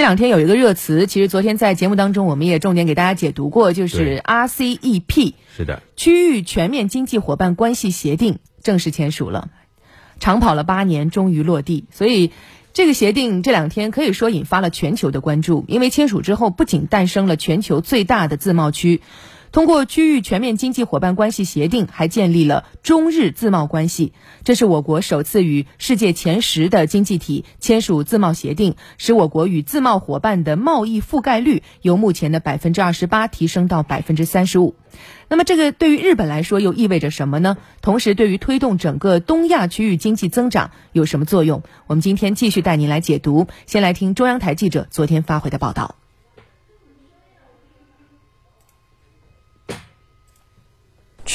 这两天有一个热词，其实昨天在节目当中我们也重点给大家解读过，就是 RCEP，是的，区域全面经济伙伴关系协定正式签署了，长跑了八年，终于落地。所以这个协定这两天可以说引发了全球的关注，因为签署之后不仅诞生了全球最大的自贸区。通过区域全面经济伙伴关系协定，还建立了中日自贸关系。这是我国首次与世界前十的经济体签署自贸协定，使我国与自贸伙伴的贸易覆盖率由目前的百分之二十八提升到百分之三十五。那么，这个对于日本来说又意味着什么呢？同时，对于推动整个东亚区域经济增长有什么作用？我们今天继续带您来解读。先来听中央台记者昨天发回的报道。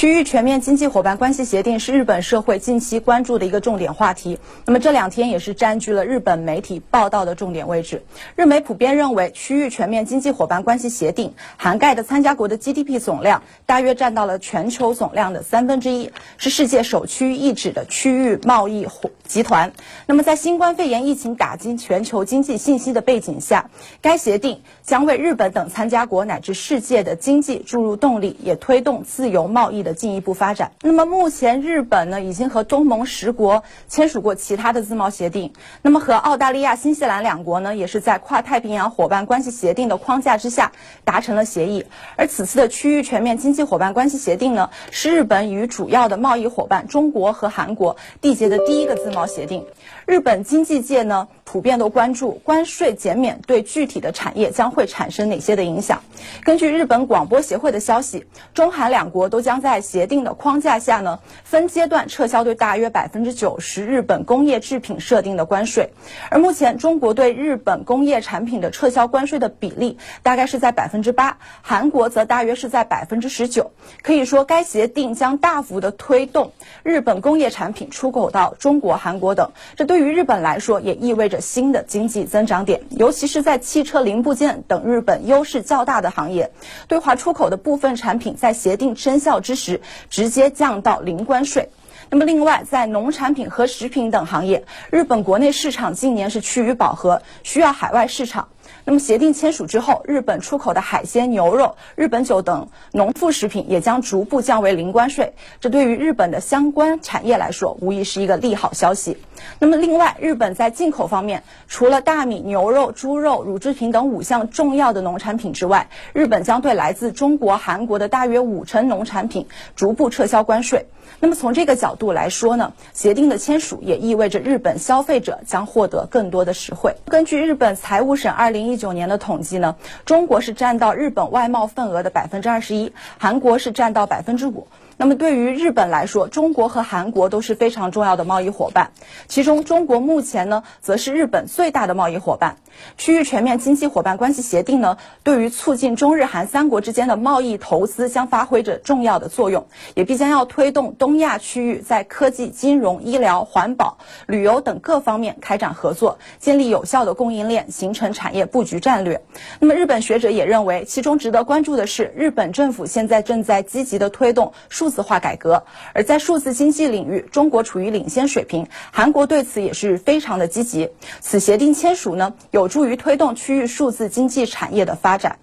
区域全面经济伙伴关系协定是日本社会近期关注的一个重点话题。那么这两天也是占据了日本媒体报道的重点位置。日媒普遍认为，区域全面经济伙伴关系协定涵盖的参加国的 GDP 总量大约占到了全球总量的三分之一，是世界首屈一指的区域贸易集团。那么在新冠肺炎疫情打击全球经济信息的背景下，该协定将为日本等参加国乃至世界的经济注入动力，也推动自由贸易。的进一步发展。那么目前日本呢，已经和东盟十国签署过其他的自贸协定。那么和澳大利亚、新西兰两国呢，也是在跨太平洋伙伴关系协定的框架之下达成了协议。而此次的区域全面经济伙伴关系协定呢，是日本与主要的贸易伙伴中国和韩国缔结的第一个自贸协定。日本经济界呢，普遍都关注关税减免对具体的产业将会产生哪些的影响。根据日本广播协会的消息，中韩两国都将在在协定的框架下呢，分阶段撤销对大约百分之九十日本工业制品设定的关税，而目前中国对日本工业产品的撤销关税的比例大概是在百分之八，韩国则大约是在百分之十九。可以说，该协定将大幅的推动日本工业产品出口到中国、韩国等，这对于日本来说也意味着新的经济增长点，尤其是在汽车零部件等日本优势较大的行业，对华出口的部分产品在协定生效之时。时直接降到零关税。那么，另外在农产品和食品等行业，日本国内市场近年是趋于饱和，需要海外市场。那么协定签署之后，日本出口的海鲜、牛肉、日本酒等农副食品也将逐步降为零关税。这对于日本的相关产业来说，无疑是一个利好消息。那么，另外，日本在进口方面，除了大米、牛肉、猪肉、乳制品等五项重要的农产品之外，日本将对来自中国、韩国的大约五成农产品逐步撤销关税。那么，从这个角度来说呢，协定的签署也意味着日本消费者将获得更多的实惠。根据日本财务省二零一九年的统计呢，中国是占到日本外贸份额的百分之二十一，韩国是占到百分之五。那么对于日本来说，中国和韩国都是非常重要的贸易伙伴，其中中国目前呢，则是日本最大的贸易伙伴。区域全面经济伙伴关系协定呢，对于促进中日韩三国之间的贸易投资将发挥着重要的作用，也必将要推动东亚区域在科技、金融、医疗、环保、旅游等各方面开展合作，建立有效的供应链，形成产业布局战略。那么日本学者也认为，其中值得关注的是，日本政府现在正在积极的推动数。数字化改革，而在数字经济领域，中国处于领先水平，韩国对此也是非常的积极。此协定签署呢，有助于推动区域数字经济产业的发展。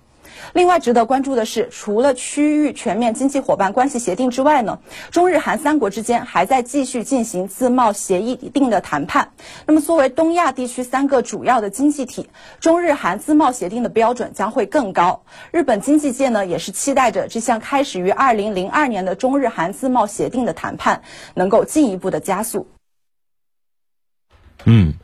另外值得关注的是，除了区域全面经济伙伴关系协定之外呢，中日韩三国之间还在继续进行自贸协议定的谈判。那么，作为东亚地区三个主要的经济体，中日韩自贸协定的标准将会更高。日本经济界呢，也是期待着这项开始于二零零二年的中日韩自贸协定的谈判能够进一步的加速。嗯，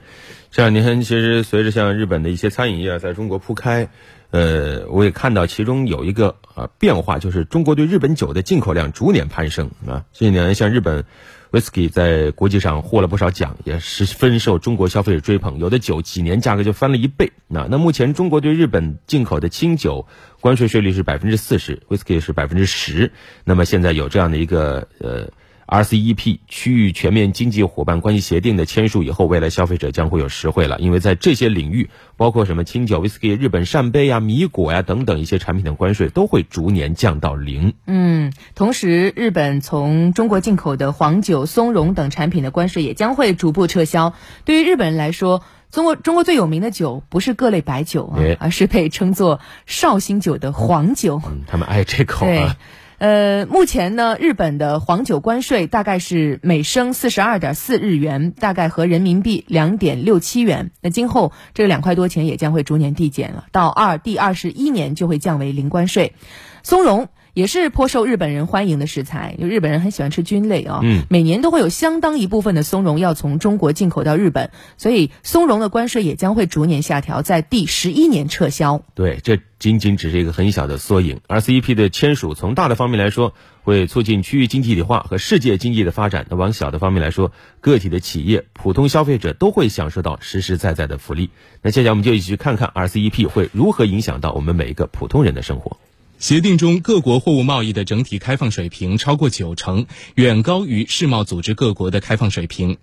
这两年其实随着像日本的一些餐饮业在中国铺开。呃，我也看到其中有一个啊变化，就是中国对日本酒的进口量逐年攀升啊。这些年，像日本 whisky 在国际上获了不少奖，也十分受中国消费者追捧。有的酒几年价格就翻了一倍。那那目前中国对日本进口的清酒关税税率是百分之四十，whisky 是百分之十。那么现在有这样的一个呃 RCEP 区域全面经济伙伴关系协定的签署以后，未来消费者将会有实惠了，因为在这些领域，包括什么清酒、威士忌、日本扇贝呀、米果呀等等一些产品的关税都会逐年降到零。嗯，同时，日本从中国进口的黄酒、松茸等产品的关税也将会逐步撤销。对于日本人来说，中国中国最有名的酒不是各类白酒啊，而是被称作绍兴酒的黄酒。嗯，他们爱这口啊。呃，目前呢，日本的黄酒关税大概是每升四十二点四日元，大概和人民币两点六七元。那今后这两块多钱也将会逐年递减了，到二第二十一年就会降为零关税。松茸。也是颇受日本人欢迎的食材，就日本人很喜欢吃菌类啊。嗯，每年都会有相当一部分的松茸要从中国进口到日本，所以松茸的关税也将会逐年下调，在第十一年撤销。对，这仅仅只是一个很小的缩影。RCEP 的签署，从大的方面来说，会促进区域经济一体化和世界经济的发展；那往小的方面来说，个体的企业、普通消费者都会享受到实实在在的福利。那接下来我们就一起去看看 RCEP 会如何影响到我们每一个普通人的生活。协定中各国货物贸易的整体开放水平超过九成，远高于世贸组织各国的开放水平。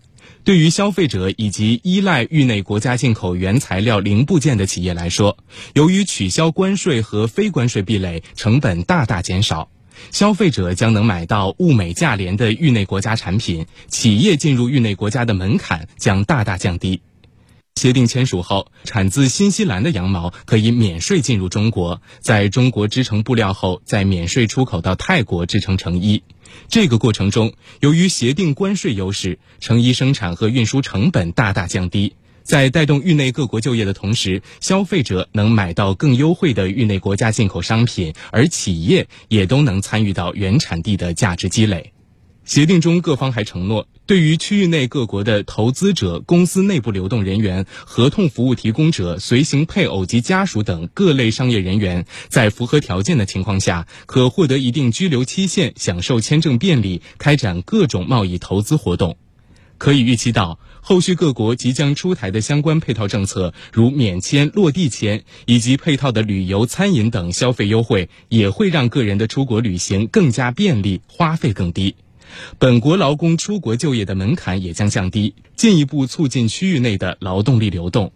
对于消费者以及依赖域内国家进口原材料零部件的企业来说，由于取消关税和非关税壁垒，成本大大减少，消费者将能买到物美价廉的域内国家产品，企业进入域内国家的门槛将大大降低。协定签署后，产自新西兰的羊毛可以免税进入中国，在中国织成布料后，再免税出口到泰国制成成衣。这个过程中，由于协定关税优势，成衣生产和运输成本大大降低，在带动域内各国就业的同时，消费者能买到更优惠的域内国家进口商品，而企业也都能参与到原产地的价值积累。协定中，各方还承诺，对于区域内各国的投资者、公司内部流动人员、合同服务提供者、随行配偶及家属等各类商业人员，在符合条件的情况下，可获得一定居留期限，享受签证便利，开展各种贸易投资活动。可以预期到，后续各国即将出台的相关配套政策，如免签、落地签以及配套的旅游、餐饮等消费优惠，也会让个人的出国旅行更加便利，花费更低。本国劳工出国就业的门槛也将降低，进一步促进区域内的劳动力流动。